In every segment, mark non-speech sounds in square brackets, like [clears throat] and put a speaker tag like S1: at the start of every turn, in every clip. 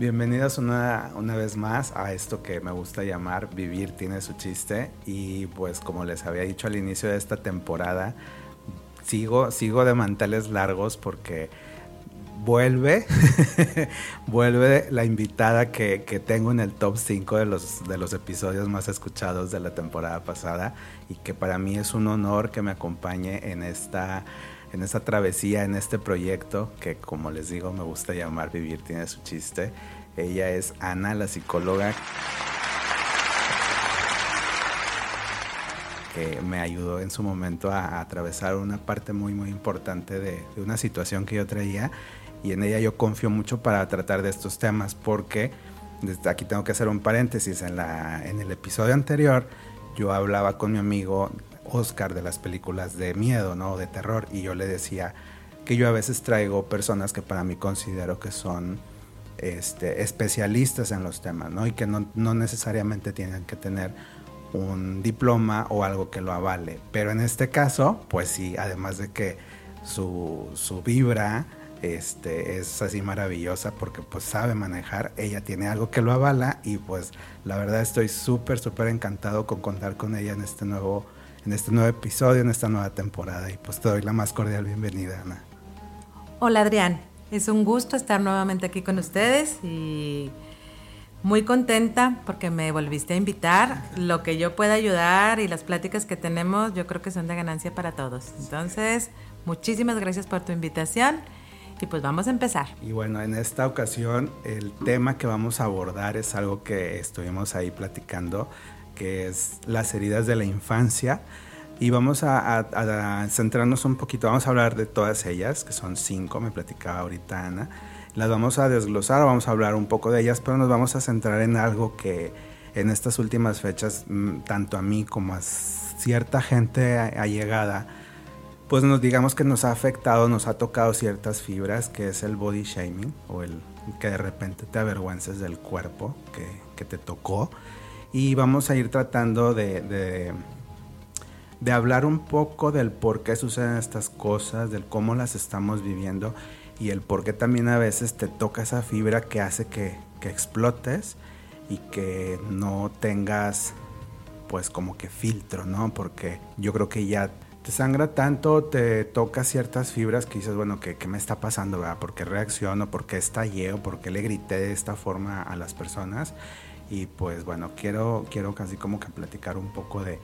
S1: Bienvenidos una, una, vez más a esto que me gusta llamar Vivir tiene su chiste y pues como les había dicho al inicio de esta temporada, sigo, sigo de manteles largos porque vuelve, [laughs] vuelve la invitada que, que, tengo en el top 5 de los, de los episodios más escuchados de la temporada pasada y que para mí es un honor que me acompañe en esta en esta travesía, en este proyecto que como les digo me gusta llamar Vivir tiene su chiste. Ella es Ana, la psicóloga que me ayudó en su momento a, atravesar una parte muy muy importante de, una situación que yo traía y en ella yo confío mucho para tratar de estos temas porque aquí tengo que hacer un paréntesis en, la, en el episodio anterior yo hablaba con mi amigo Oscar de las películas de miedo, ¿no? De terror. Y yo le decía que yo a veces traigo personas que para mí considero que son este, especialistas en los temas, ¿no? Y que no, necesariamente tienen que tener un diploma o algo que lo avale. Pero en este caso, pues sí, además de que su, su vibra este, es así maravillosa porque pues sabe manejar, ella tiene algo que lo avala y pues la verdad estoy súper, súper encantado con contar con ella en este nuevo en este nuevo episodio, en esta nueva temporada. Y pues te doy la más cordial bienvenida, Ana.
S2: Hola Adrián, es un gusto estar nuevamente aquí con ustedes y muy contenta porque me volviste a invitar. Lo que yo pueda ayudar y las pláticas que tenemos yo creo que son de ganancia para todos. Entonces, muchísimas gracias por tu invitación. Y pues vamos a empezar.
S1: Y bueno, en esta ocasión el tema que vamos a abordar es algo que estuvimos ahí platicando que es las heridas de la infancia. Y vamos a, centrarnos un poquito, vamos a hablar de todas ellas, que son cinco, me platicaba ahorita Ana. Las vamos a desglosar, vamos a hablar un poco de ellas, pero nos vamos a centrar en algo que en estas últimas fechas, mm, tanto a mí como a cierta gente allegada, pues nos digamos que nos ha afectado, nos ha tocado ciertas fibras, que es el body shaming, o el que de repente te avergüences del cuerpo que, que te tocó y vamos a ir tratando de, de, hablar un poco del por qué suceden estas cosas, del cómo las estamos viviendo y el por qué también a veces te toca esa fibra que hace que, que explotes y que no tengas pues como que filtro, ¿no? Porque yo creo que ya te sangra tanto, te toca ciertas fibras que dices, bueno, ¿qué, qué me está pasando? ¿verdad? ¿Por qué reacciono? ¿Por qué estallé? ¿Por qué le grité de esta forma a las personas? Y pues bueno, quiero, quiero casi como que platicar un poco de,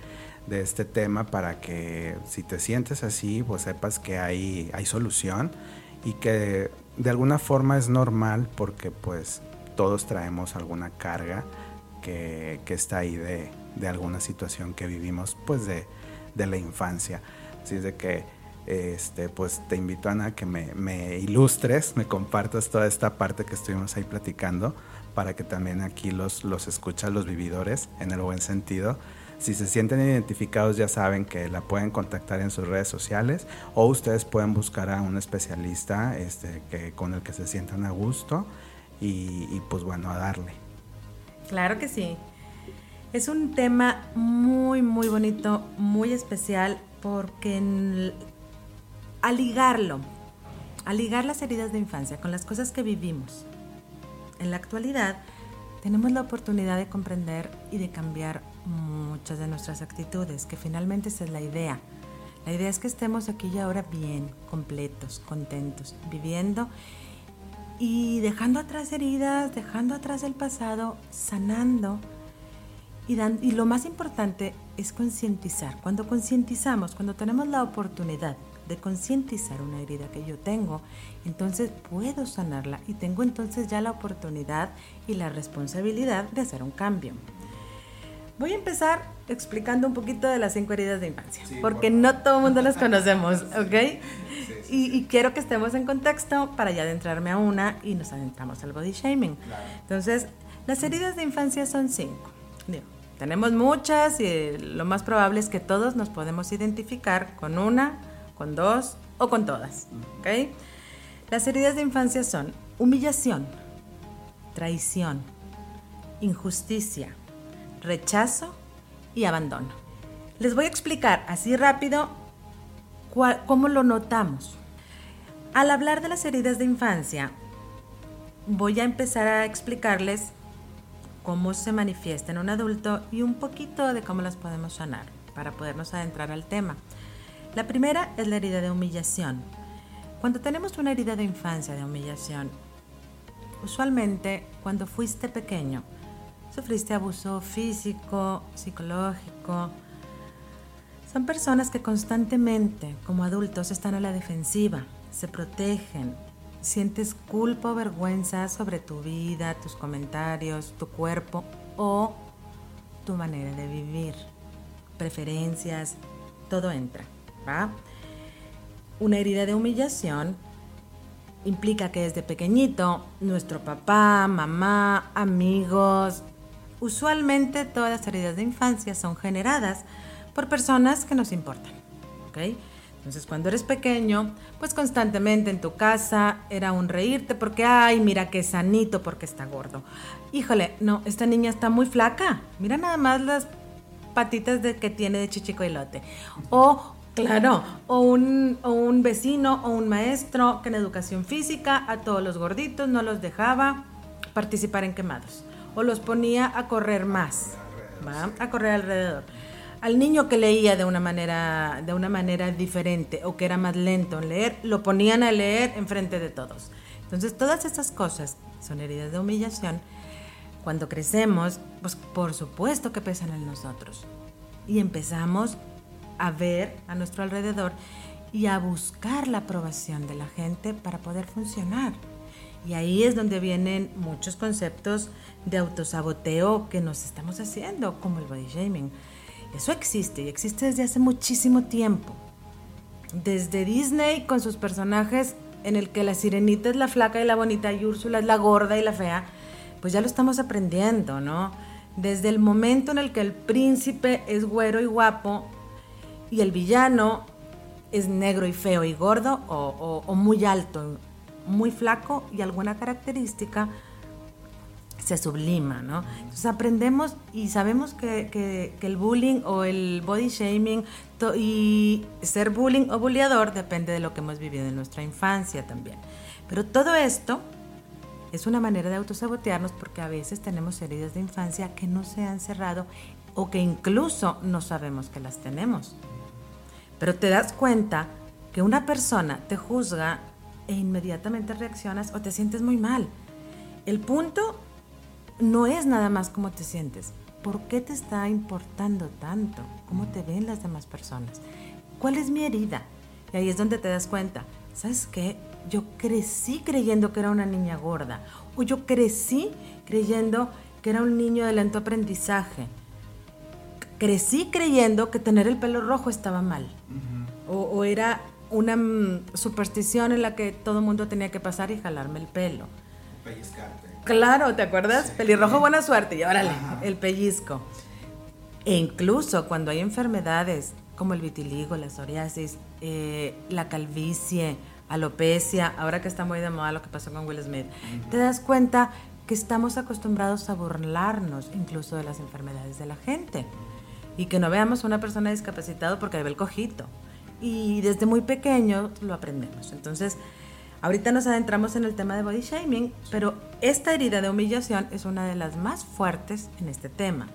S1: de este tema para que si te sientes así, pues sepas que hay, hay solución y que de alguna forma es normal porque pues todos traemos alguna carga que, que está ahí de, de, alguna situación que vivimos pues de, de, la infancia. Así es de que este, pues te invito Ana que me, me ilustres, me compartas toda esta parte que estuvimos ahí platicando para que también aquí los, los escuchan los vividores en el buen sentido. Si se sienten identificados ya saben que la pueden contactar en sus redes sociales o ustedes pueden buscar a un especialista este, que, con el que se sientan a gusto y, pues bueno, a darle.
S2: Claro que sí. Es un tema muy, muy bonito, muy especial porque al ligarlo, al ligar las heridas de infancia con las cosas que vivimos, en la actualidad tenemos la oportunidad de comprender y de cambiar muchas de nuestras actitudes, que finalmente esa es la idea. La idea es que estemos aquí y ahora bien, completos, contentos, viviendo y dejando atrás heridas, dejando atrás el pasado, sanando. Y, y lo más importante es concientizar. Cuando concientizamos, cuando tenemos la oportunidad de concientizar una herida que yo tengo, entonces puedo sanarla y tengo entonces ya la oportunidad y la responsabilidad de hacer un cambio. Voy a empezar explicando un poquito de las cinco heridas de infancia, porque no todo el mundo las [laughs] conocemos, ¿ok? y, quiero que estemos en contexto para ya adentrarme a una y nos adentramos al body shaming. Entonces, las heridas de infancia son cinco. tenemos muchas y lo más probable es que todos nos podemos identificar con una, con dos o con todas. ¿ok? Las heridas de infancia son humillación, traición, injusticia, rechazo y abandono. Les voy a explicar así rápido cómo lo notamos. Al hablar de las heridas de infancia, voy a empezar a explicarles cómo se manifiesta en un adulto y un poquito de cómo las podemos sanar para podernos adentrar al tema. La primera es la herida de humillación. Cuando tenemos una herida de infancia de humillación, usualmente cuando fuiste pequeño, sufriste abuso físico, psicológico. Son personas que constantemente, como adultos, están a la defensiva, se protegen, sientes culpa o vergüenza sobre tu vida, tus comentarios, tu cuerpo o tu manera de vivir, preferencias, todo entra, ¿va? Una herida de humillación implica que desde pequeñito nuestro papá, mamá, amigos, usualmente todas las heridas de infancia son generadas por personas que nos importan, ¿ok? Entonces, cuando eres pequeño, pues constantemente en tu casa era un reírte porque, ay, mira qué sanito porque está gordo. Híjole, no, esta niña está muy flaca. Mira nada más las patitas de, que tiene de chichico y lote. O, claro, o un, o un vecino o un maestro que en educación física a todos los gorditos no los dejaba participar en quemados. O los ponía a correr más, ¿va? A correr alrededor al niño que leía de una manera de una manera diferente o que era más lento en leer, lo ponían a leer enfrente de todos. Entonces, todas estas cosas son heridas de humillación. Cuando crecemos, pues por supuesto que pesan en nosotros. Y empezamos a ver a nuestro alrededor y a buscar la aprobación de la gente para poder funcionar. Y ahí es donde vienen muchos conceptos de autosaboteo que nos estamos haciendo, como el body shaming eso existe y existe desde hace muchísimo tiempo. Desde Disney con sus personajes en el que la sirenita es la flaca y la bonita y Úrsula es la gorda y la fea, pues ya lo estamos aprendiendo, ¿no? Desde el momento en el que el príncipe es güero y guapo y el villano es negro y feo y gordo o, o muy alto, muy flaco y alguna característica se sublima, ¿no? Entonces aprendemos y sabemos que, el bullying o el body shaming y ser bullying o bulliador depende de lo que hemos vivido en nuestra infancia también. Pero todo esto es una manera de autosabotearnos porque a veces tenemos heridas de infancia que no se han cerrado o que incluso no sabemos que las tenemos. Pero te das cuenta que una persona te juzga e inmediatamente reaccionas o te sientes muy mal. El punto no es nada más cómo te sientes. ¿Por qué te está importando tanto? ¿Cómo te ven las demás personas? ¿Cuál es mi herida? Y ahí es donde te das cuenta. ¿Sabes qué? Yo crecí creyendo que era una niña gorda. O yo crecí creyendo que era un niño de lento aprendizaje. Crecí creyendo que tener el pelo rojo estaba mal. o, era una mm, superstición en la que todo mundo tenía que pasar y jalarme el pelo. Claro, ¿te acuerdas? Pelirrojo, buena suerte. Y órale, el pellizco. E incluso cuando hay enfermedades como el vitiligo, la psoriasis, eh, la calvicie, alopecia, ahora que está muy de moda lo que pasó con Will Smith, te das cuenta que estamos acostumbrados a burlarnos incluso de las enfermedades de la gente. Y que no veamos a una persona discapacitada porque ve el cojito. Y desde muy pequeño lo aprendemos. Entonces, Ahorita nos adentramos en el tema de body shaming, pero esta herida de humillación es una de las más fuertes en este tema.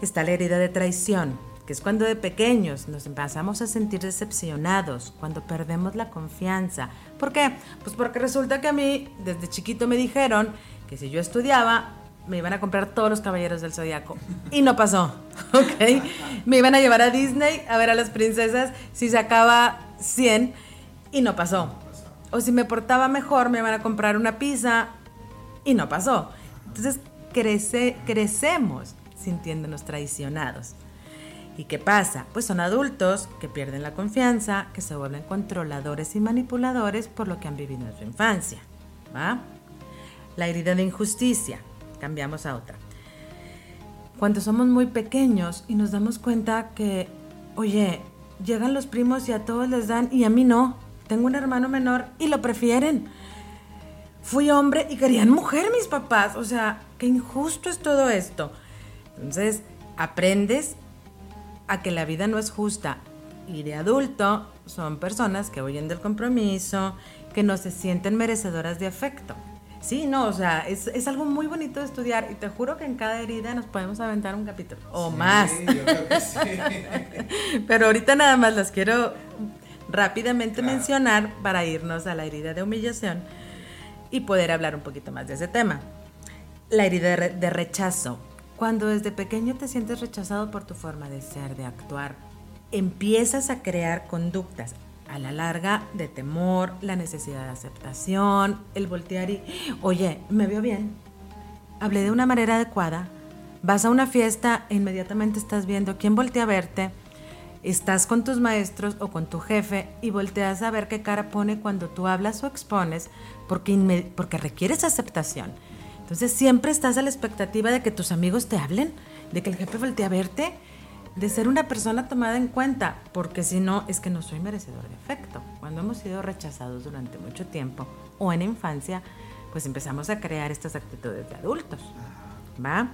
S2: Está la herida de traición, que es cuando de pequeños nos empezamos a sentir decepcionados, cuando perdemos la confianza. ¿Por qué? Pues porque resulta que a mí desde chiquito me dijeron que si yo estudiaba me iban a comprar todos los caballeros del zodiaco y no pasó, [laughs] ¿ok? Me iban a llevar a Disney a ver a las princesas si sacaba 100 y no pasó o si me portaba mejor me iban a comprar una pizza y no pasó. Entonces crece, crecemos sintiéndonos traicionados. ¿Y qué pasa? Pues son adultos que pierden la confianza, que se vuelven controladores y manipuladores por lo que han vivido en su infancia. ¿va? La herida de injusticia. Cambiamos a otra. cuando somos muy pequeños y nos damos cuenta que, oye, llegan los primos y a todos les dan y a mí no. Tengo un hermano menor y lo prefieren. Fui hombre y querían mujer mis papás. O sea, qué injusto es todo esto. Entonces, aprendes a que la vida no es justa. Y de adulto son personas que huyen del compromiso, que no se sienten merecedoras de afecto. Sí, no, o sea, es, algo muy bonito de estudiar y te juro que en cada herida nos podemos aventar un capítulo o más. Yo creo que sí. [laughs] Pero ahorita nada más las quiero rápidamente mencionar para irnos a la herida de humillación y poder hablar un poquito más de ese tema. La herida de rechazo. Cuando desde pequeño te sientes rechazado por tu forma de ser, de actuar, empiezas a crear conductas a la larga de temor, la necesidad de aceptación, el voltear y, oye, me veo bien, hablé de una manera adecuada, vas a una fiesta e inmediatamente estás viendo quién voltea a verte, estás con tus maestros o con tu jefe y volteas a ver qué cara pone cuando tú hablas o expones porque, porque requieres aceptación. Entonces siempre estás a la expectativa de que tus amigos te hablen, de que el jefe voltee a verte de ser una persona tomada en cuenta, porque si no, es que no soy merecedor de afecto. Cuando hemos sido rechazados durante mucho tiempo o en infancia, pues empezamos a crear estas actitudes de adultos. ¿Va?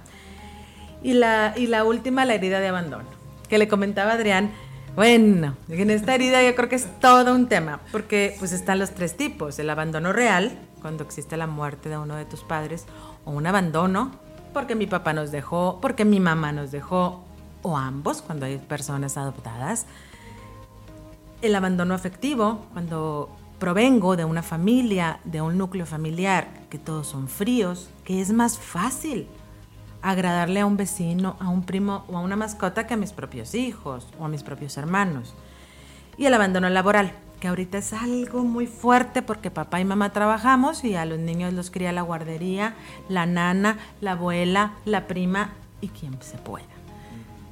S2: Y la, y la última, la herida de abandono, que le comentaba Adrián. Bueno, en esta herida yo creo que es todo un tema, porque pues están los tres tipos, el abandono real, cuando existe la muerte de uno de tus padres, o un abandono, porque mi papá nos dejó, porque mi mamá nos dejó, o ambos cuando hay personas adoptadas. El abandono afectivo, cuando provengo de una familia, de un núcleo familiar, que todos son fríos, que es más fácil agradarle a un vecino, a un primo o a una mascota que a mis propios hijos o a mis propios hermanos. Y el abandono laboral, que ahorita es algo muy fuerte porque papá y mamá trabajamos y a los niños los cría la guardería, la nana, la abuela, la prima y quien se pueda.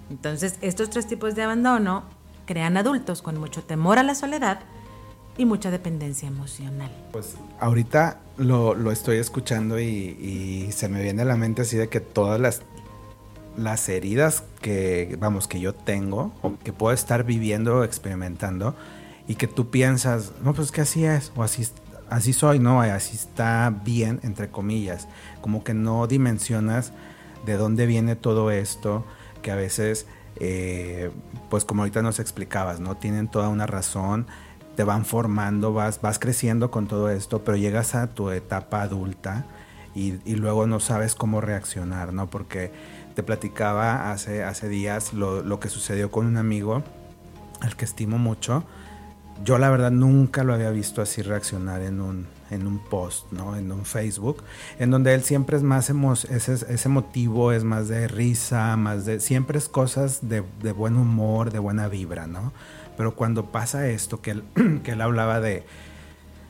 S2: Entonces, estos tres tipos de abandono crean adultos con mucho temor a la soledad y mucha dependencia emocional.
S1: Pues ahorita lo, estoy escuchando y, se me viene a la mente así de que todas las, las heridas que, vamos, que yo tengo o que puedo estar viviendo o experimentando y que tú piensas, no, pues que así es o así, así soy, no, así está bien, entre comillas, como que no dimensionas de dónde viene todo esto que a veces, eh, pues como ahorita nos explicabas, ¿no? Tienen toda una razón, te van formando, vas, vas creciendo con todo esto, pero llegas a tu etapa adulta y, luego no sabes cómo reaccionar, ¿no? Porque te platicaba hace, hace días lo, lo que sucedió con un amigo al que estimo mucho. Yo la verdad nunca lo había visto así reaccionar en un, en un post, ¿no? En un Facebook, en donde él siempre es más ese, ese motivo es más de risa, más de, siempre es cosas de, buen humor, de buena vibra, ¿no? Pero cuando pasa esto, que él, [clears throat] que él hablaba de,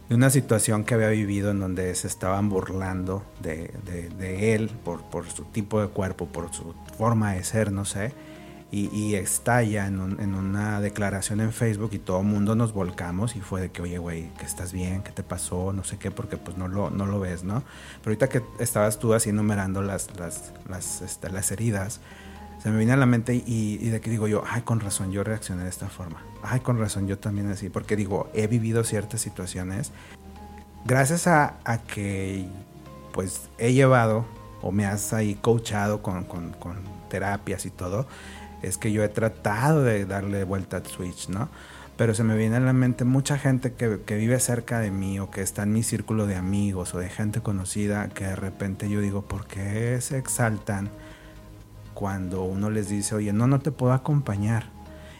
S1: de una situación que había vivido en donde se estaban burlando de, de él por, por, su tipo de cuerpo, por su forma de ser, no sé y, estalla en, una declaración en Facebook y todo el mundo nos volcamos y fue de que, oye, güey, que estás bien, qué te pasó, no sé qué, porque pues no lo, no lo ves, ¿no? Pero ahorita que estabas tú así enumerando las, las, las, este, las heridas, se me viene a la mente y, de que digo yo, ay, con razón, yo reaccioné de esta forma. Ay, con razón, yo también así, porque digo, he vivido ciertas situaciones. Gracias a, que, pues, he llevado o me has ahí coachado con, con, con terapias y todo, es que yo he tratado de darle vuelta al switch, ¿no? Pero se me viene a la mente mucha gente que, que, vive cerca de mí o que está en mi círculo de amigos o de gente conocida que de repente yo digo, ¿por qué se exaltan cuando uno les dice, oye, no, no te puedo acompañar?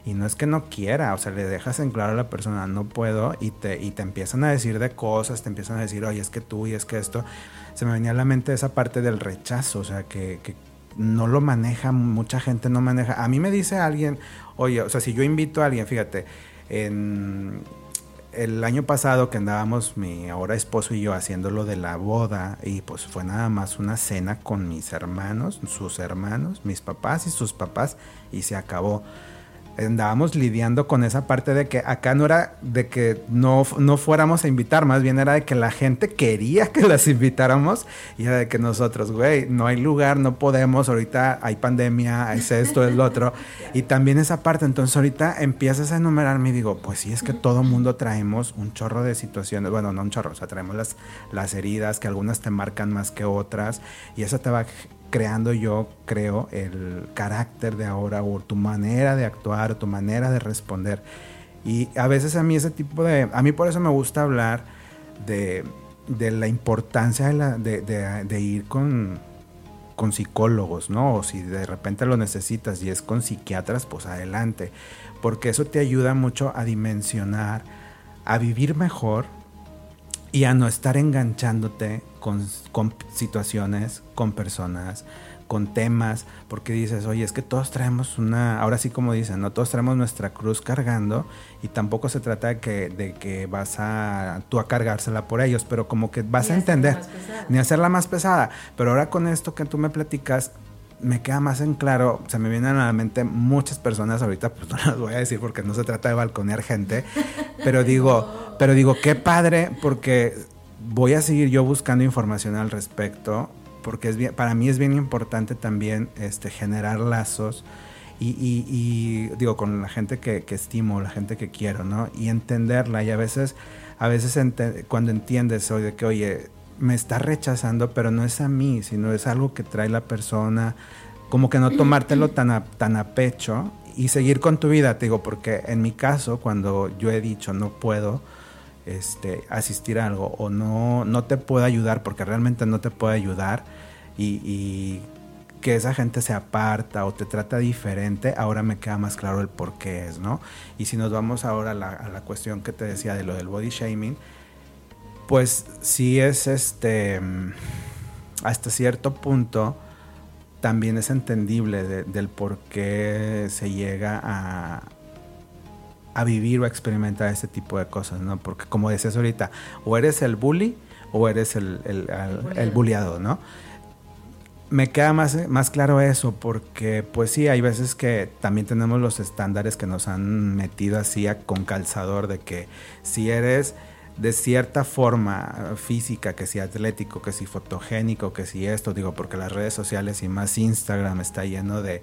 S1: Y no es que no quiera, o sea, le dejas en claro a la persona, no puedo, y te, y te empiezan a decir de cosas, te empiezan a decir, oye, es que tú y es que esto. Se me venía a la mente esa parte del rechazo, o sea, que, que no lo maneja, mucha gente no maneja. A mí me dice alguien, oye, o sea, si yo invito a alguien, fíjate, en el año pasado que andábamos mi ahora esposo y yo haciendo lo de la boda y pues fue nada más una cena con mis hermanos, sus hermanos, mis papás y sus papás y se acabó. Andábamos lidiando con esa parte de que acá no era de que no, no fuéramos a invitar, más bien era de que la gente quería que las invitáramos y era de que nosotros, güey, no hay lugar, no podemos, ahorita hay pandemia, es esto, es lo otro. [laughs] Y también esa parte, entonces ahorita empiezas a enumerarme y digo, pues sí, es que todo mundo traemos un chorro de situaciones, bueno, no un chorro, o sea, traemos las, las heridas que algunas te marcan más que otras y eso te va creando yo creo el carácter de ahora o tu manera de actuar, tu manera de responder. Y a veces a mí ese tipo de... A mí por eso me gusta hablar de, de la importancia de, ir con, con psicólogos, ¿no? O si de repente lo necesitas y es con psiquiatras, pues adelante. Porque eso te ayuda mucho a dimensionar, a vivir mejor y a no estar enganchándote con, con, situaciones, con personas, con temas, porque dices, oye, es que todos traemos una, ahora sí como dicen, no todos traemos nuestra cruz cargando y tampoco se trata de que, de que vas a tú a cargársela por ellos, pero como que vas a entender, ni hacerla más pesada. Pero ahora con esto que tú me platicas, me queda más en claro, se me vienen a la mente muchas personas ahorita, pues no las voy a decir porque no se trata de balconear gente, pero digo, pero digo, qué padre, porque voy a seguir yo buscando información al respecto, porque es bien, para mí es bien importante también este, generar lazos y, digo, con la gente que, que, estimo, la gente que quiero, ¿no? Y entenderla, y a veces, a veces cuando entiendes, oye, que oye, me está rechazando, pero no es a mí, sino es algo que trae la persona, como que no tomártelo [clears throat] tan a, tan a pecho y seguir con tu vida, te digo, porque en mi caso, cuando yo he dicho no puedo este, asistir a algo o no, no te puedo ayudar porque realmente no te puedo ayudar y, que esa gente se aparta o te trata diferente, ahora me queda más claro el por qué es, ¿no? Y si nos vamos ahora a la, a la cuestión que te decía de lo del body shaming, pues sí es este, hasta cierto punto, también es entendible del por qué se llega a, a vivir o a experimentar este tipo de cosas, ¿no? Porque como decías ahorita, o eres el bully o eres el, el, el, bulliado, ¿no? Me queda más, más claro eso, porque pues sí, hay veces que también tenemos los estándares que nos han metido así con calzador de que si eres de cierta forma física, que si atlético, que si fotogénico, que si esto, digo, porque las redes sociales y más Instagram está lleno de,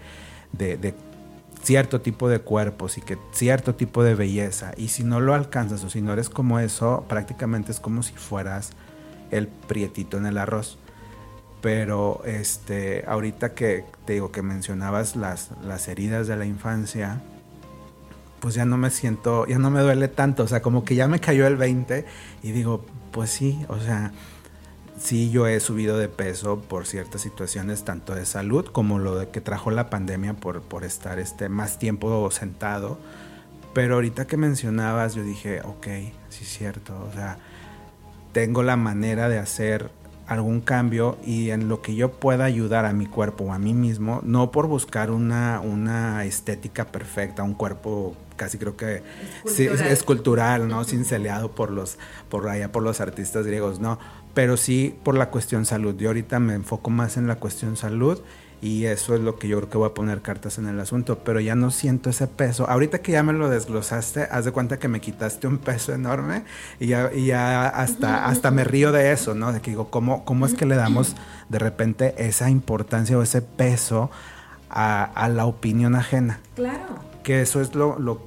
S1: de, cierto tipo de cuerpos y que cierto tipo de belleza. Y si no lo alcanzas o si no eres como eso, prácticamente es como si fueras el prietito en el arroz. Pero este, ahorita que te digo que mencionabas las, las heridas de la infancia, pues ya no me siento, ya no me duele tanto, o sea, como que ya me cayó el 20 y digo, pues sí, o sea, sí yo he subido de peso por ciertas situaciones, tanto de salud como lo de que trajo la pandemia por, por estar este, más tiempo sentado, pero ahorita que mencionabas yo dije, ok, sí es cierto, o sea, tengo la manera de hacer algún cambio y en lo que yo pueda ayudar a mi cuerpo o a mí mismo, no por buscar una, una estética perfecta, un cuerpo casi creo que es cultural, ¿no? Cinceleado por los, por allá por los artistas griegos, no, pero sí por la cuestión salud. Yo ahorita me enfoco más en la cuestión salud y eso es lo que yo creo que voy a poner cartas en el asunto, pero ya no siento ese peso. Ahorita que ya me lo desglosaste, haz de cuenta que me quitaste un peso enorme y ya, y ya hasta, hasta me río de eso, ¿no? De que digo, ¿cómo, ¿cómo es que le damos de repente esa importancia o ese peso a, a la opinión ajena?
S2: Claro
S1: que eso es lo, lo,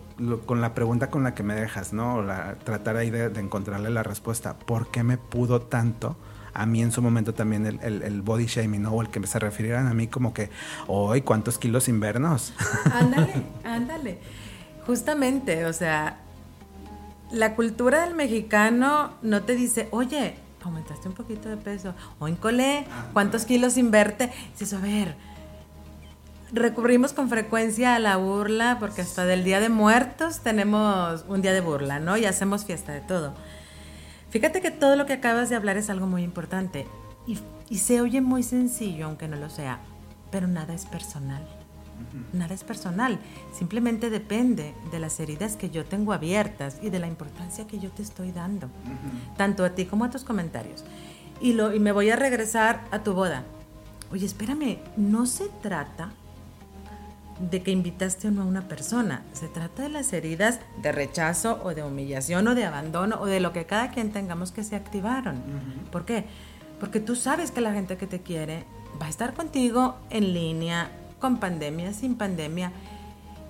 S1: con la pregunta con la que me dejas, ¿no? La, tratar ahí de, encontrarle la respuesta. ¿Por qué me pudo tanto? A mí en su momento también el, el, body shaming, ¿no? O el que se refirieran a mí como que, hoy ¿cuántos kilos invernos? [laughs]
S2: Ándale, ándale. Justamente, o sea, la cultura del mexicano no te dice, oye, aumentaste un poquito de peso, o en colé, ¿cuántos kilos inverte? Dices, a ver, recurrimos con frecuencia a la burla porque hasta del Día de Muertos tenemos un día de burla, ¿no? Y hacemos fiesta de todo. Fíjate que todo lo que acabas de hablar es algo muy importante y, se oye muy sencillo, aunque no lo sea, pero nada es personal. Nada es personal, simplemente depende de las heridas que yo tengo abiertas y de la importancia que yo te estoy dando, tanto a ti como a tus comentarios. Y, lo, y me voy a regresar a tu boda. Oye, espérame, no se trata de que invitaste o no a una persona. Se trata de las heridas de rechazo o de humillación o de abandono o de lo que cada quien tengamos que se activaron. ¿Por qué? Porque tú sabes que la gente que te quiere va a estar contigo en línea, con pandemia, sin pandemia.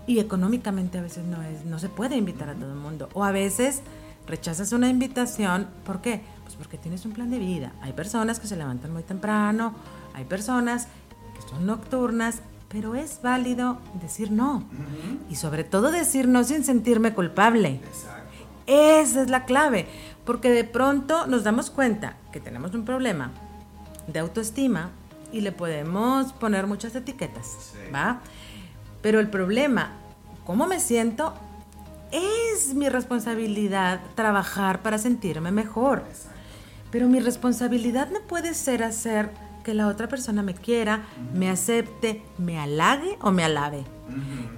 S2: Y económicamente a veces no, es, no se puede invitar a todo el mundo. O a veces rechazas una invitación. ¿Por qué? Pues porque tienes un plan de vida. Hay personas que se levantan muy temprano, hay personas que son nocturnas, pero es válido decir no. Y sobre todo decir no sin sentirme culpable. Esa es la clave, porque de pronto nos damos cuenta que tenemos un problema de autoestima y le podemos poner muchas etiquetas, ¿va? Pero el problema, ¿cómo me siento? Es mi responsabilidad trabajar para sentirme mejor. Pero mi responsabilidad no puede ser hacer que la otra persona me quiera, me acepte, me halague o me alabe.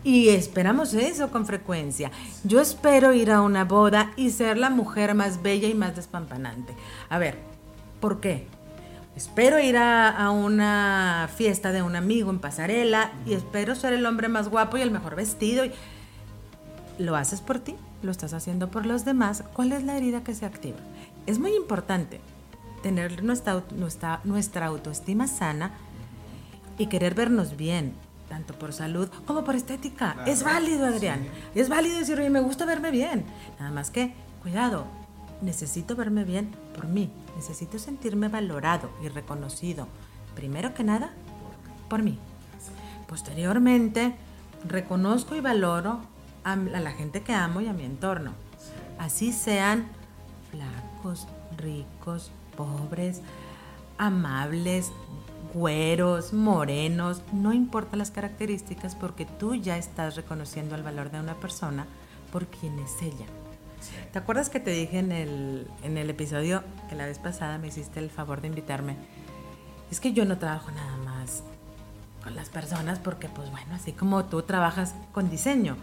S2: Y esperamos eso con frecuencia. Yo espero ir a una boda y ser la mujer más bella y más despampanante. A ver, ¿por qué? Espero ir a, una fiesta de un amigo en pasarela y espero ser el hombre más guapo y el mejor vestido. ¿Lo haces por ti? ¿Lo estás haciendo por los demás? ¿Cuál es la herida que se activa? Es muy importante tener nuestra, nuestra, nuestra autoestima sana y querer vernos bien, tanto por salud como por estética. es válido, Adrián. Es válido decir, oye, me gusta verme bien. Nada más que, cuidado, necesito verme bien por mí. Necesito sentirme valorado y reconocido. Primero que nada, por mí. Posteriormente, reconozco y valoro a la gente que amo y a mi entorno. Así sean flacos, ricos, pobres, amables, güeros, morenos, no importa las características porque tú ya estás reconociendo el valor de una persona por quien es ella. ¿Te acuerdas que te dije en el, en el episodio que la vez pasada me hiciste el favor de invitarme? Es que yo no trabajo nada más con las personas porque, pues bueno, así como tú trabajas con diseño,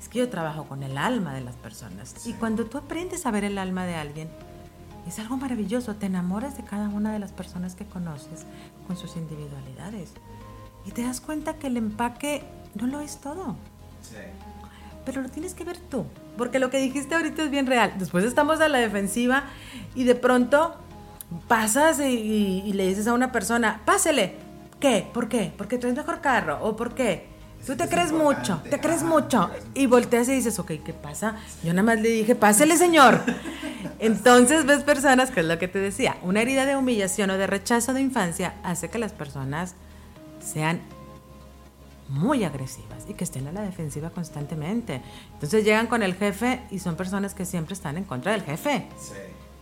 S2: es que yo trabajo con el alma de las personas. Y cuando tú aprendes a ver el alma de alguien, es algo maravilloso, te enamoras de cada una de las personas que conoces con sus individualidades. Y te das cuenta que el empaque no lo es todo. Sí. Pero lo tienes que ver tú, porque lo que dijiste ahorita es bien real. Después estamos a la defensiva y de pronto pasas y, le dices a una persona, pásele. ¿Qué? ¿Por qué? Porque traes mejor carro. ¿O por qué? Tú te crees mucho, te crees mucho. Y volteas y dices, ok, ¿qué pasa? Yo nada más le dije, pásele, señor. [laughs] Entonces ves personas, que es lo que te decía, una herida de humillación o de rechazo de infancia hace que las personas sean muy agresivas y que estén a la defensiva constantemente. Entonces llegan con el jefe y son personas que siempre están en contra del jefe.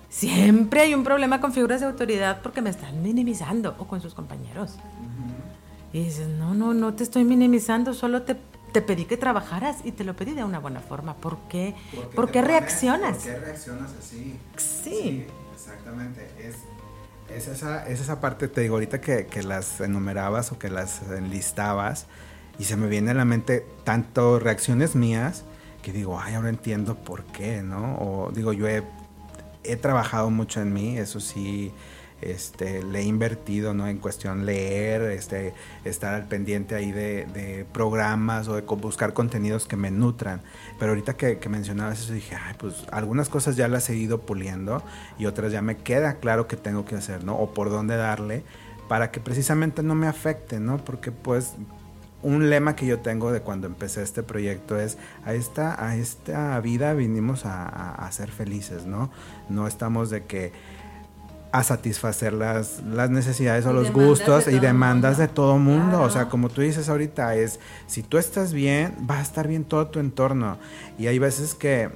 S2: Siempre hay un problema con figuras de autoridad porque me están minimizando o con sus compañeros. Y dices, no, no, no te estoy minimizando, solo te, te, pedí que trabajaras y te lo pedí de una buena forma. ¿Por qué? ¿Por qué reaccionas?
S1: ¿Por qué reaccionas así?
S2: Sí.
S1: exactamente. Es, es, esa, es esa parte, te digo, ahorita que, que las enumerabas o que las enlistabas, y se me viene a la mente tanto reacciones mías que digo, ay, ahora entiendo por qué, ¿no? O digo, yo he, he trabajado mucho en mí, eso sí, este, le he invertido ¿no? en cuestión leer, este, estar al pendiente ahí de, programas o de buscar contenidos que me nutran. Pero ahorita que, que, mencionabas eso dije, ay, pues algunas cosas ya las he ido puliendo y otras ya me queda claro que tengo que hacer, ¿no? O por dónde darle para que precisamente no me afecte, ¿no? Porque pues un lema que yo tengo de cuando empecé este proyecto es a esta, a esta vida vinimos a, ser felices, ¿no? No estamos de que a satisfacer las, las necesidades o los gustos y demandas de todo mundo. O sea, como tú dices ahorita, es si tú estás bien, va a estar bien todo tu entorno. Y hay veces que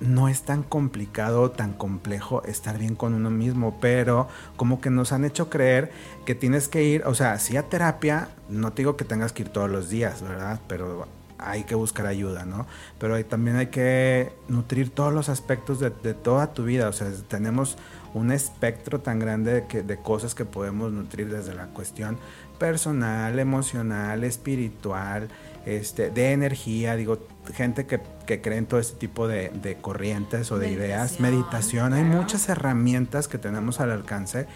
S1: no es tan complicado, tan complejo estar bien con uno mismo, pero como que nos han hecho creer que tienes que ir, o sea, sí a terapia, no te digo que tengas que ir todos los días, ¿verdad? Pero hay que buscar ayuda, ¿no? Pero también hay que nutrir todos los aspectos de, toda tu vida, o sea, tenemos un espectro tan grande de, de cosas que podemos nutrir desde la cuestión personal, emocional, espiritual, este, de energía, digo, gente que, que cree en todo este tipo de, corrientes o de ideas, meditación, hay muchas herramientas que tenemos al alcance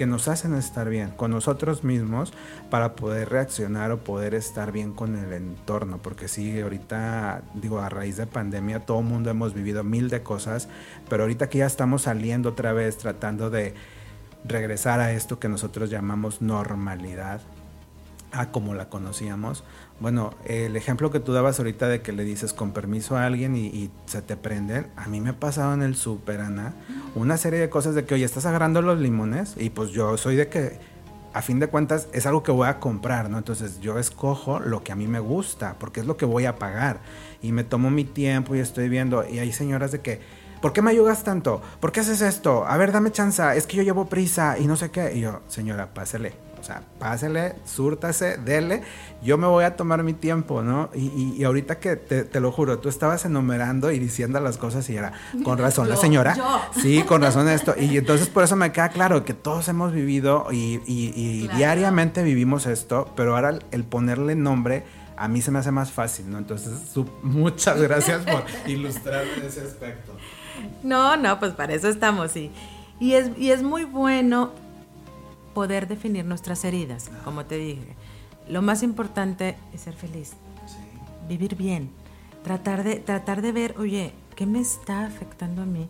S1: que nos hacen estar bien con nosotros mismos para poder reaccionar o poder estar bien con el entorno. Porque sí, ahorita, digo, a raíz de pandemia, todo el mundo hemos vivido mil de cosas, pero ahorita que ya estamos saliendo otra vez, tratando de regresar a esto que nosotros llamamos normalidad, a como la conocíamos. Bueno, el ejemplo que tú dabas ahorita de que le dices con permiso a alguien y, se te prenden, a mí me ha pasado en el super, Ana, una serie de cosas de que, oye, estás agarrando los limones y pues yo soy de que, a fin de cuentas, es algo que voy a comprar, ¿no? Entonces yo escojo lo que a mí me gusta, porque es lo que voy a pagar. Y me tomo mi tiempo y estoy viendo, y hay señoras de que, ¿por qué me ayudas tanto? ¿Por qué haces esto? A ver, dame chance, es que yo llevo prisa y no sé qué. Y yo, señora, pásele o sea, pásele, súrtase, dele. Yo me voy a tomar mi tiempo, ¿no? Y, ahorita que te, lo juro, tú estabas enumerando y diciendo las cosas y era, con razón, la [laughs] señora. Sí, con razón esto. Y entonces por eso me queda claro que todos hemos vivido y, diariamente vivimos esto, pero ahora el ponerle nombre a mí se me hace más fácil, ¿no? Entonces, muchas [laughs] gracias por ilustrarme ese aspecto.
S2: No, no, pues para eso estamos, sí. Y es, y es muy bueno poder definir nuestras heridas, como te dije. Lo más importante es ser feliz, vivir bien, tratar de, tratar de ver, oye, ¿qué me está afectando a mí?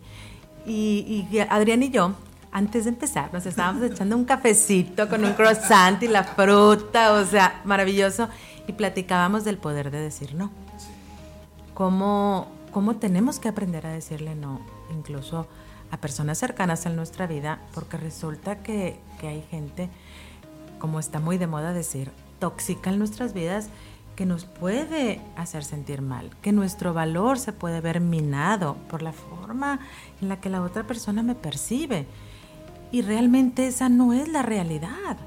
S2: Y, y Adrián y yo, antes de empezar, nos estábamos [laughs] echando un cafecito con un croissant y la fruta, o sea, maravilloso, y platicábamos del poder de decir no. Cómo, cómo tenemos que aprender a decirle no, incluso a personas cercanas en nuestra vida, porque resulta que, hay gente, como está muy de moda decir, tóxica en nuestras vidas, que nos puede hacer sentir mal, que nuestro valor se puede ver minado por la forma en la que la otra persona me percibe. Y realmente esa no es la realidad.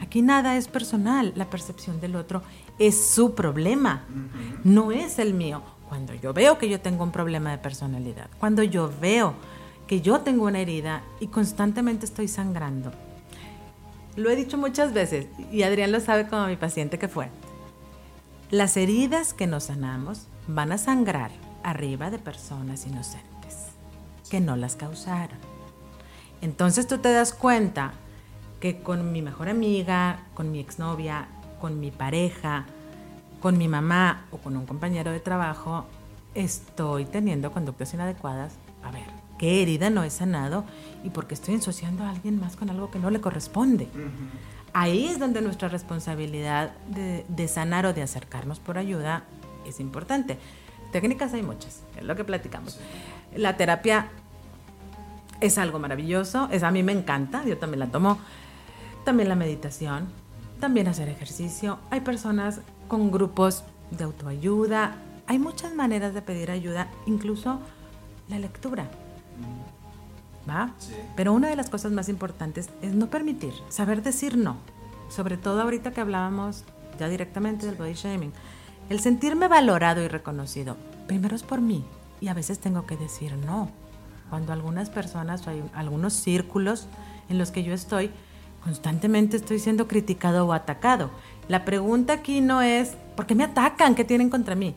S2: Aquí nada es personal, la percepción del otro es su problema, no es el mío. Cuando yo veo que yo tengo un problema de personalidad, cuando yo veo que yo tengo una herida y constantemente estoy sangrando. Lo he dicho muchas veces y Adrián lo sabe como mi paciente que fue. Las heridas que nos sanamos van a sangrar arriba de personas inocentes que no las causaron. Entonces tú te das cuenta que con mi mejor amiga, con mi exnovia, con mi pareja, con mi mamá o con un compañero de trabajo, estoy teniendo conductas inadecuadas. A ver, qué herida no he sanado y porque estoy ensuciando a alguien más con algo que no le corresponde. Ahí es donde nuestra responsabilidad de, sanar o de acercarnos por ayuda es importante. Técnicas hay muchas, es lo que platicamos. La terapia es algo maravilloso, es, a mí me encanta, yo también la tomo. También la meditación, también hacer ejercicio. Hay personas con grupos de autoayuda, hay muchas maneras de pedir ayuda, incluso la lectura. ¿Va? Pero una de las cosas más importantes es no permitir, saber decir no. Sobre todo ahorita que hablábamos ya directamente del body shaming. El sentirme valorado y reconocido, primero es por mí y a veces tengo que decir no. Cuando algunas personas o hay algunos círculos en los que yo estoy, constantemente estoy siendo criticado o atacado. La pregunta aquí no es, ¿por qué me atacan? ¿Qué tienen contra mí?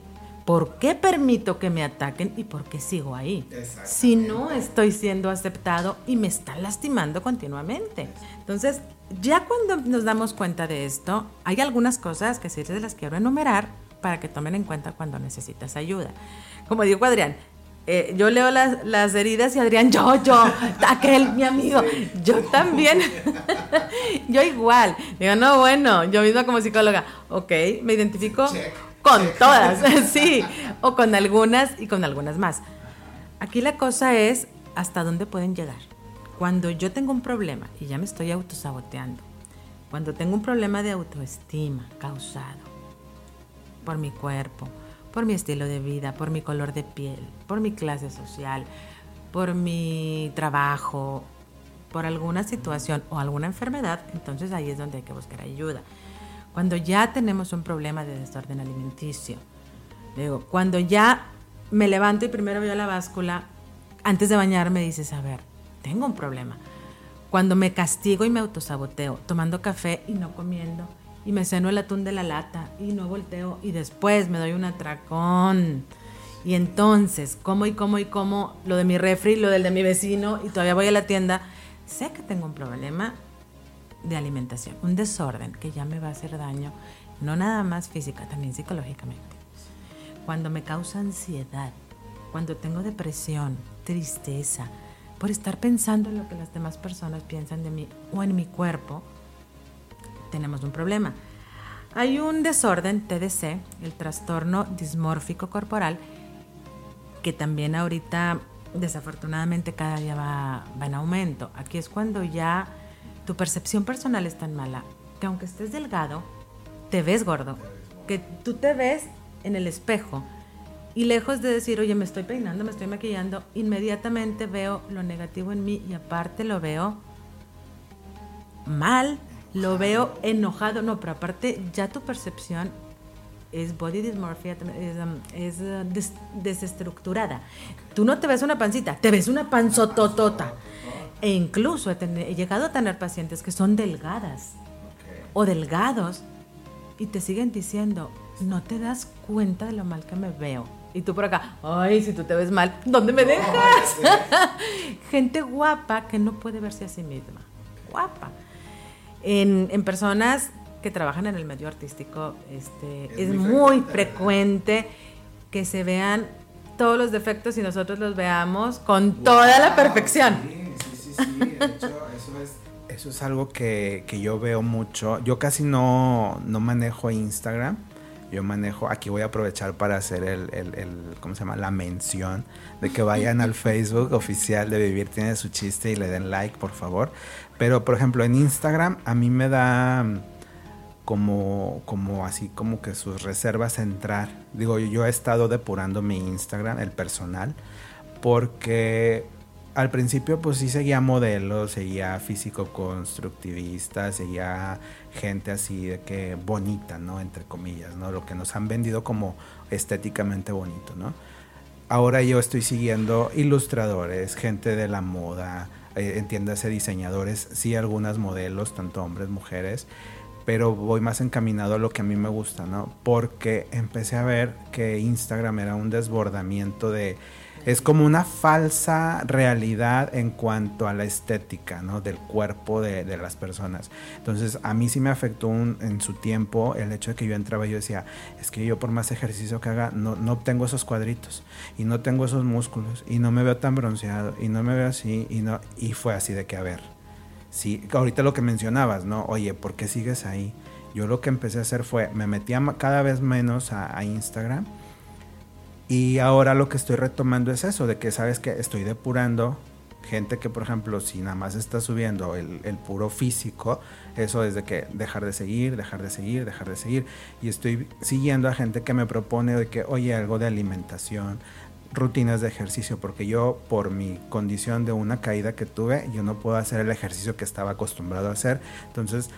S2: ¿Por qué permito que me ataquen y por qué sigo ahí? Si no estoy siendo aceptado y me están lastimando continuamente. Entonces, ya cuando nos damos cuenta de esto, hay algunas cosas que sí se las quiero enumerar para que tomen en cuenta cuando necesitas ayuda. Como dijo Adrián, eh, yo leo las, las, heridas y Adrián, yo, yo, aquel, mi amigo, yo también, [laughs] yo igual. Digo, no, bueno, yo misma como psicóloga, ok, me identifico con todas, [laughs] sí, o con algunas y con algunas más. Aquí la cosa es hasta dónde pueden llegar. Cuando yo tengo un problema y ya me estoy autosaboteando, cuando tengo un problema de autoestima causado por mi cuerpo, por mi estilo de vida, por mi color de piel, por mi clase social, por mi trabajo, por alguna situación o alguna enfermedad, entonces ahí es donde hay que buscar ayuda. Cuando ya tenemos un problema de desorden alimenticio, digo, cuando ya me levanto y primero veo la báscula, antes de bañarme dices, a ver, tengo un problema. Cuando me castigo y me autosaboteo, tomando café y no comiendo, y me ceno el atún de la lata y no volteo, y después me doy un atracón. Y entonces, como y como y como lo de mi refri, lo del de mi vecino, y todavía voy a la tienda, sé que tengo un problema de alimentación, un desorden que ya me va a hacer daño, no nada más física, también psicológicamente. Cuando me causa ansiedad, cuando tengo depresión, tristeza, por estar pensando en lo que las demás personas piensan de mí o en mi cuerpo, tenemos un problema. Hay un desorden TDC, el trastorno dismórfico corporal, que también ahorita desafortunadamente cada día va, va, en aumento. Aquí es cuando ya tu percepción personal es tan mala que aunque estés delgado, te ves gordo, que tú te ves en el espejo y lejos de decir, oye, me estoy peinando, me estoy maquillando, inmediatamente veo lo negativo en mí y aparte lo veo mal, lo veo enojado, no, pero aparte ya tu percepción es body dysmorphia, es, um, uh, desestructurada. Tú no te ves una pancita, te ves una panzototota. E incluso he, llegado a tener pacientes que son delgadas o delgados y te siguen diciendo, no te das cuenta de lo mal que me veo. Y tú por acá, ay, si tú te ves mal, ¿dónde me dejas? [laughs] Gente guapa que no puede verse a sí misma. Guapa. En, en personas que trabajan en el medio artístico, este, es, muy, frecuente que se vean todos los defectos y nosotros los veamos con toda la perfección.
S1: Sí, sí, De hecho, eso es, eso es algo que, que, yo veo mucho. Yo casi no, no manejo Instagram. Yo manejo, aquí voy a aprovechar para hacer el, el, el, ¿cómo se llama? La mención de que vayan al [laughs] Facebook oficial de Vivir Tiene su chiste y le den like, por favor. Pero, por ejemplo, en Instagram a mí me da como, como así como que sus reservas entrar. Digo, yo he estado depurando mi Instagram, el personal, porque al principio pues sí seguía modelos, seguía físico constructivista, seguía gente así de que bonita, ¿no? Entre comillas, ¿no? Lo que nos han vendido como estéticamente bonito, ¿no? Ahora yo estoy siguiendo ilustradores, gente de la moda, eh, entiéndase diseñadores, sí algunas modelos, tanto hombres, mujeres, pero voy más encaminado a lo que a mí me gusta, ¿no? Porque empecé a ver que Instagram era un desbordamiento de... Es como una falsa realidad en cuanto a la estética, ¿no? Del cuerpo de, de las personas. Entonces, a mí sí me afectó un, en su tiempo el hecho de que yo entraba y yo decía, es que yo por más ejercicio que haga, no, no tengo esos cuadritos y no tengo esos músculos y no me veo tan bronceado y no me veo así y no... Y fue así de que, a ver, Sí, ahorita lo que mencionabas, ¿no? Oye, ¿por qué sigues ahí? Yo lo que empecé a hacer fue, me metía cada vez menos a, Instagram y ahora lo que estoy retomando es eso, de que sabes que estoy depurando gente que, por ejemplo, si nada más está subiendo el, el, puro físico, eso es de que dejar de seguir, dejar de seguir, dejar de seguir. Y estoy siguiendo a gente que me propone de que, oye, algo de alimentación, rutinas de ejercicio, porque yo por mi condición de una caída que tuve, yo no puedo hacer el ejercicio que estaba acostumbrado a hacer. Entonces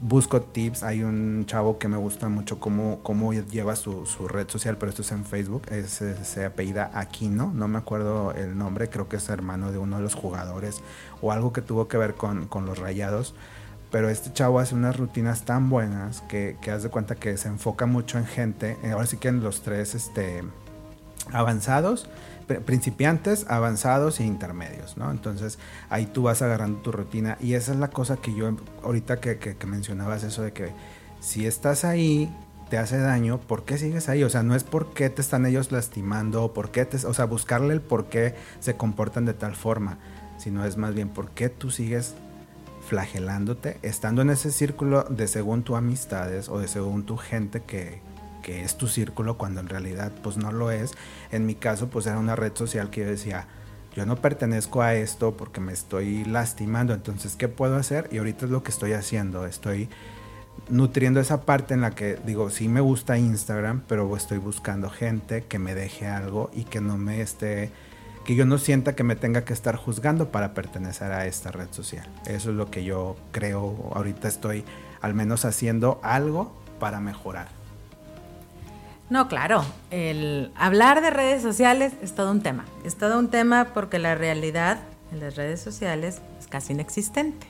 S1: busco tips. Hay un chavo que me gusta mucho cómo, cómo lleva su, su red social, pero esto es en Facebook. Es, se apellida Aquino, no me acuerdo el nombre, creo que es hermano de uno de los jugadores o algo que tuvo que ver con, con los rayados. Pero este chavo hace unas rutinas tan buenas que, que haz de cuenta que se enfoca mucho en gente. Ahora sí que en los tres este, avanzados, principiantes, avanzados e intermedios, ¿no? Entonces ahí tú vas agarrando tu rutina y esa es la cosa que yo ahorita que, que, mencionabas eso de que si estás ahí te hace daño, ¿por qué sigues ahí? O sea, no es por qué te están ellos lastimando o por qué te, o sea, buscarle el por qué se comportan de tal forma, sino es más bien por qué tú sigues flagelándote, estando en ese círculo de según tu amistades o de según tu gente que, que es tu círculo cuando en realidad pues no lo es. En mi caso pues era una red social que yo decía, yo no pertenezco a esto porque me estoy lastimando, entonces ¿qué puedo hacer? Y ahorita es lo que estoy haciendo, estoy nutriendo esa parte en la que digo, sí me gusta Instagram, pero estoy buscando gente que me deje algo y que no me esté que yo no sienta que me tenga que estar juzgando para pertenecer a esta red social. Eso es lo que yo creo, ahorita estoy al menos haciendo algo para mejorar.
S2: No, claro, el hablar de redes sociales es todo un tema. Es todo un tema porque la realidad en las redes sociales es casi inexistente.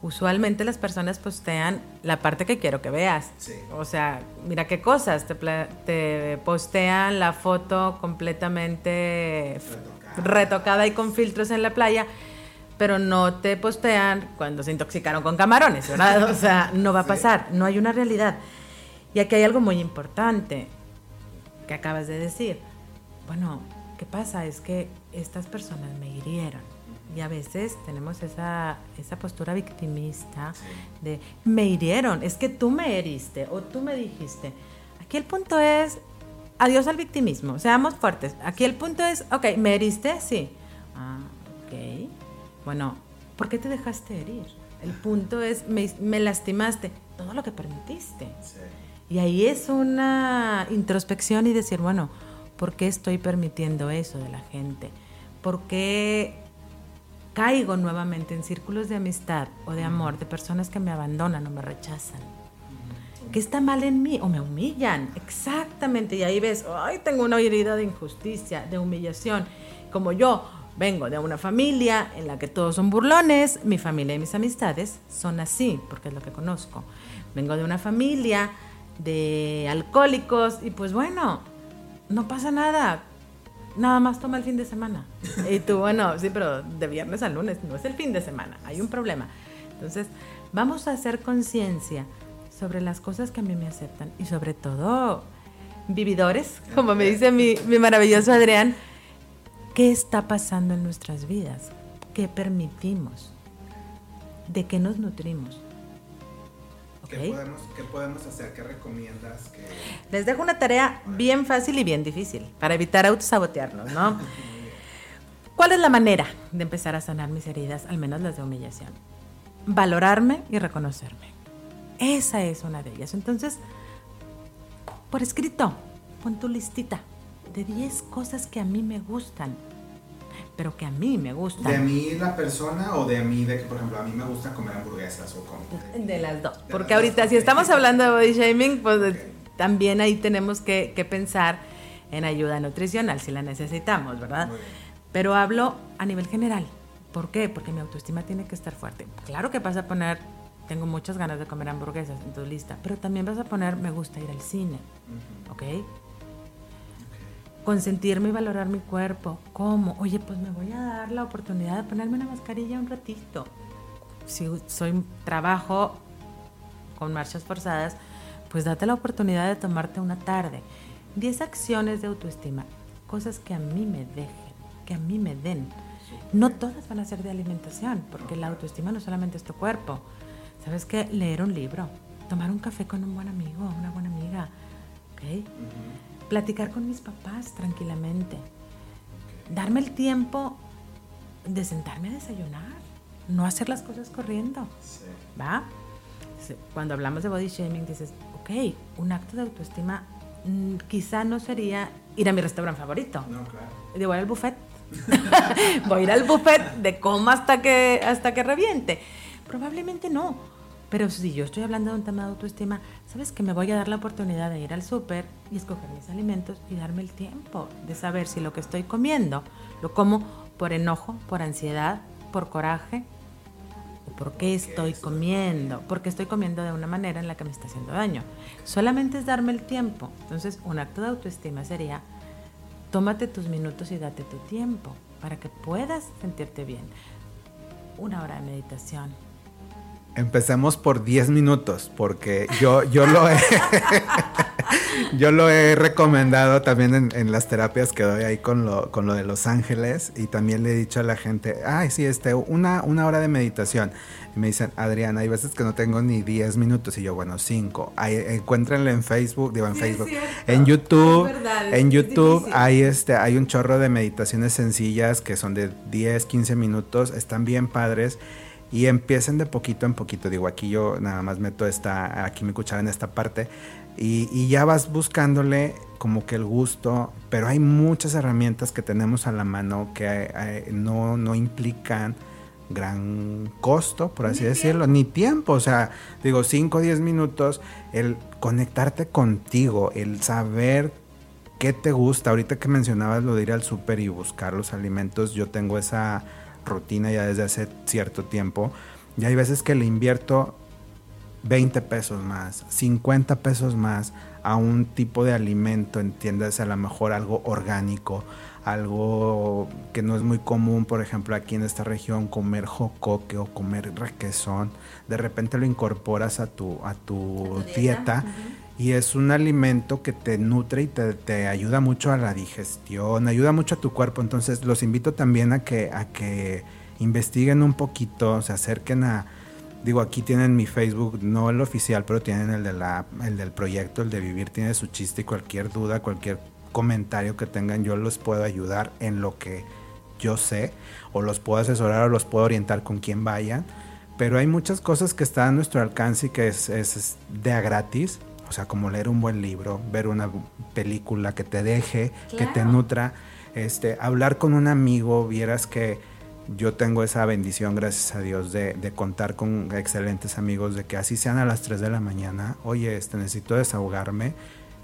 S2: Usualmente las personas postean la parte que quiero que veas. O sea, mira qué cosas. Te, te postean la foto completamente retocada. retocada y con filtros en la playa. pero no te postean cuando se intoxicaron con camarones, ¿verdad? O sea, no va a pasar, no hay una realidad. Y aquí hay algo muy importante que acabas de decir. Bueno, ¿qué pasa? Es que estas personas me hirieron. Y a veces tenemos esa, esa postura victimista de me hirieron, es que tú me heriste o tú me dijiste. Aquí el punto es, adiós al victimismo, seamos fuertes. Aquí el punto es, ok, ¿me heriste? Sí. Ah, ok. Bueno, ¿por qué te dejaste herir? El punto es, me, me lastimaste, todo lo que permitiste. Sí. Y ahí es una introspección y decir, bueno, ¿por qué estoy permitiendo eso de la gente? ¿Por qué caigo nuevamente en círculos de amistad o de amor de personas que me abandonan o me rechazan? ¿Qué está mal en mí? O me humillan. Exactamente. Y ahí ves, ay, tengo una herida de injusticia, de humillación. Como yo vengo de una familia en la que todos son burlones, mi familia y mis amistades son así, porque es lo que conozco. Vengo de una familia de alcohólicos y pues bueno, no pasa nada. Nada más toma el fin de semana. [laughs] Y tú, bueno, sí, pero de viernes a lunes no es el fin de semana, hay un problema. Entonces, vamos a hacer conciencia sobre las cosas que a mí me aceptan y sobre todo vividores, como me dice mi, mi maravilloso Adrián, ¿qué está pasando en nuestras vidas? ¿Qué permitimos? ¿De qué nos nutrimos?
S1: ¿Qué, podemos, hacer? ¿Qué recomiendas?
S2: Les dejo una tarea bien fácil y bien difícil para evitar autosabotearnos, ¿no? [laughs] ¿Cuál es la manera de empezar a sanar mis heridas, al menos las de humillación? Valorarme y reconocerme. Esa es una de ellas. Entonces, por escrito, pon tu listita de 10 cosas que a mí me gustan pero que a mí me gusta.
S1: ¿De a mí la persona o de a mí, de que por ejemplo a mí me gusta comer hamburguesas o comer?
S2: De las dos. Porque ahorita si estamos hablando de body shaming, pues también ahí tenemos que, que, pensar en ayuda nutricional si la necesitamos, ¿verdad? Pero hablo a nivel general. ¿Por qué? Porque mi autoestima tiene que estar fuerte. Claro que vas a poner, tengo muchas ganas de comer hamburguesas en tu lista, pero también vas a poner, me gusta ir al cine, ¿ok? Consentirme y valorar mi cuerpo. ¿Cómo? Oye, pues me voy a dar la oportunidad de ponerme una mascarilla un ratito. Si soy trabajo con marchas forzadas, pues date la oportunidad de tomarte una tarde. Diez acciones de autoestima, cosas que a mí me dejen, que a mí me den. No todas van a ser de alimentación, porque la autoestima no solamente es tu cuerpo. ¿Sabes qué? Leer un libro, tomar un café con un buen amigo, una buena amiga, ¿ok? Platicar con mis papás tranquilamente, darme el tiempo de sentarme a desayunar, no hacer las cosas corriendo, ¿va? Cuando hablamos de body shaming dices, ok, un acto de autoestima mm, quizá no sería ir a mi restaurante favorito. No, claro. Voy al buffet. [laughs] voy a ir al buffet de coma hasta que, hasta que reviente. Probablemente no pero si yo estoy hablando de un tema de autoestima, sabes que me voy a dar la oportunidad de ir al súper y escoger mis alimentos y darme el tiempo de saber si lo que estoy comiendo lo como por enojo, por ansiedad, por coraje o por qué estoy comiendo, porque estoy comiendo de una manera en la que me está haciendo daño. Solamente es darme el tiempo. Entonces, un acto de autoestima sería tómate tus minutos y date tu tiempo para que puedas sentirte bien. Una hora de meditación,
S1: Empecemos por 10 minutos, porque yo, yo, lo, he, [laughs] yo lo he recomendado también en, las terapias que doy ahí con lo, con lo de Los Ángeles y también le he dicho a la gente, ay, sí, este, una, una hora de meditación. Y me dicen, Adriana, hay veces que no tengo ni 10 minutos y yo, bueno, 5. Encuéntrenlo en Facebook, digo en Facebook, en YouTube, en YouTube hay, este, hay un chorro de meditaciones sencillas que son de 10, 15 minutos, están bien padres y empiecen de poquito en poquito. Digo, aquí yo nada más meto esta, aquí me escuchaba en esta parte y, ya vas buscándole como que el gusto, pero hay muchas herramientas que tenemos a la mano que eh, no, no implican gran costo, por así decirlo, ni tiempo, o sea, digo, 5 o 10 minutos, el conectarte contigo, el saber qué te gusta, ahorita que mencionabas lo de ir al súper y buscar los alimentos, yo tengo esa rutina ya desde hace cierto tiempo. Y hay veces que le invierto 20 pesos más, 50 pesos más a un tipo de alimento, entiendas, a lo mejor algo orgánico, algo que no es muy común, por ejemplo, aquí en esta región, comer jocoque o comer requesón, de repente lo incorporas a tu, a tu, dieta. Y es un alimento que te nutre y te, te, ayuda mucho a la digestión, ayuda mucho a tu cuerpo. Entonces los invito también a que, a que investiguen un poquito, se acerquen a, digo, aquí tienen mi Facebook, no el oficial, pero tienen el, de la, el del proyecto, el de vivir, tiene su chiste y cualquier duda, cualquier comentario que tengan, yo los puedo ayudar en lo que yo sé, o los puedo asesorar o los puedo orientar con quien vayan. Pero hay muchas cosas que están a nuestro alcance y que es, es de a gratis. O sea, como leer un buen libro, ver una película que te deje, que te nutra, este, hablar con un amigo, vieras que yo tengo esa bendición, gracias a Dios, de, contar con excelentes amigos, de que así sean a las 3 de la mañana, oye, este, necesito desahogarme.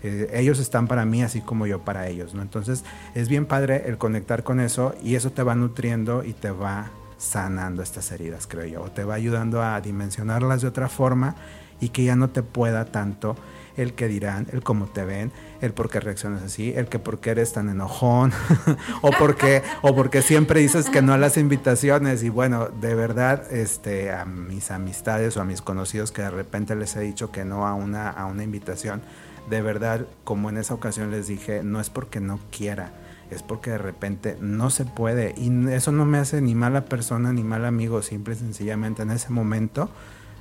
S1: Eh, ellos están para mí así como yo para ellos, ¿no? Entonces es bien padre el conectar con eso y eso te va nutriendo y te va sanando estas heridas, creo yo, o te va ayudando a dimensionarlas de otra forma y que ya no te pueda tanto el que dirán, el cómo te ven, el por qué reaccionas así, el que por qué eres tan enojón, [laughs] o porque, o porque siempre dices que no a las invitaciones. Y bueno, de verdad, este, a mis amistades o a mis conocidos que de repente les he dicho que no a una, a una invitación, de verdad, como en esa ocasión les dije, no es porque no quiera, es porque de repente no se puede. Y eso no me hace ni mala persona ni mal amigo, simple y sencillamente en ese momento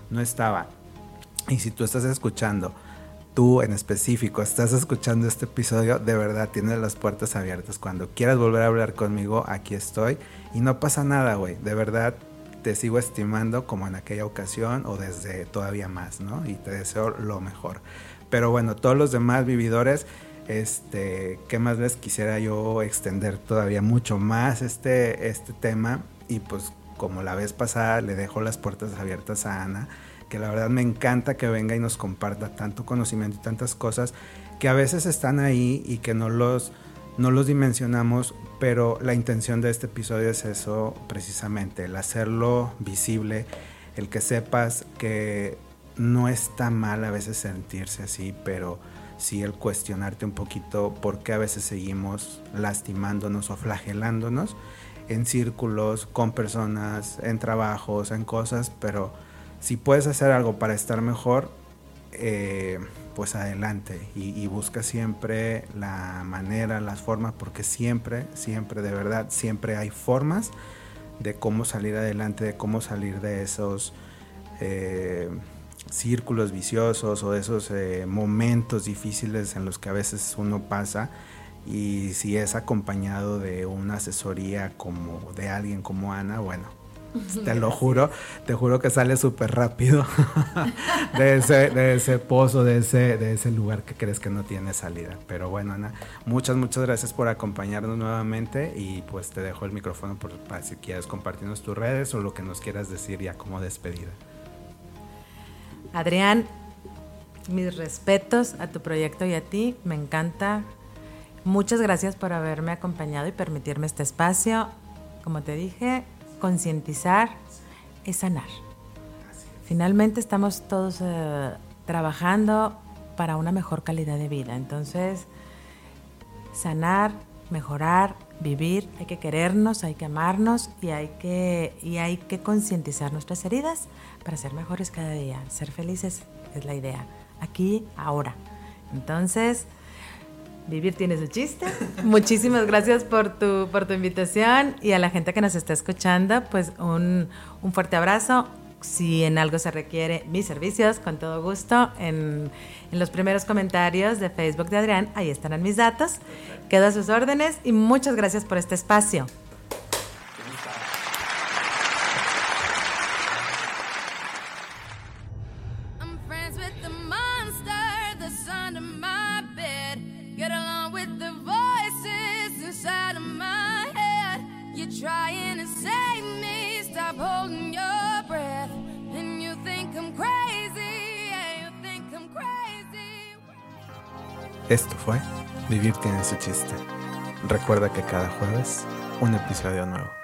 S1: no estaba. Y si tú estás escuchando tú en específico estás escuchando este episodio, de verdad tienes las puertas abiertas. Cuando quieras volver a hablar conmigo, aquí estoy. Y no pasa nada, güey. De verdad te sigo estimando como en aquella ocasión o desde todavía más, ¿no? Y te deseo lo mejor. Pero bueno, todos los demás vividores, este, ¿qué más les quisiera yo extender todavía mucho más este, este tema? Y pues como la vez pasada le dejo las puertas abiertas a Ana que la verdad me encanta que venga y nos comparta tanto conocimiento y tantas cosas que a veces están ahí y que no los, no los dimensionamos, pero la intención de este episodio es eso precisamente, el hacerlo visible, el que sepas que no está mal a veces sentirse así, pero sí el cuestionarte un poquito por qué a veces seguimos lastimándonos o flagelándonos en círculos, con personas, en trabajos, en cosas, pero si puedes hacer algo para estar mejor, eh, pues adelante. Y, busca siempre la manera, las formas, porque siempre, siempre, de verdad, siempre hay formas de cómo salir adelante, de cómo salir de esos eh, círculos viciosos o de esos eh, momentos difíciles en los que a veces uno pasa. Y si es acompañado de una asesoría como de alguien como Ana, bueno, [laughs] te lo juro, te juro que sale súper rápido [laughs] de, ese, pozo, de ese, de ese lugar que crees que no tiene salida. Pero bueno, Ana, muchas, muchas gracias por acompañarnos nuevamente y pues te dejo el micrófono para si quieres compartirnos tus redes o lo que nos quieras decir ya como despedida.
S2: Adrián, mis respetos a tu proyecto y a ti, me encanta. Muchas gracias por haberme acompañado y permitirme este espacio. Como te dije, concientizar es sanar. Finalmente estamos todos eh, trabajando para una mejor calidad de vida. Entonces, sanar, mejorar, vivir, hay que querernos, hay que amarnos y hay que, y hay que concientizar nuestras heridas para ser mejores cada día. Ser felices es la idea, aquí, ahora. Entonces, Vivir tiene su chiste. Muchísimas gracias por tu, por tu invitación y a la gente que nos está escuchando, pues un, un fuerte abrazo. Si en algo se requiere mis servicios, con todo gusto, en, en los primeros comentarios de Facebook de Adrián, ahí estarán mis datos. Quedo a sus órdenes y muchas gracias por este espacio.
S1: Esto fue Vivir tiene su chiste. Recuerda que cada jueves un episodio nuevo.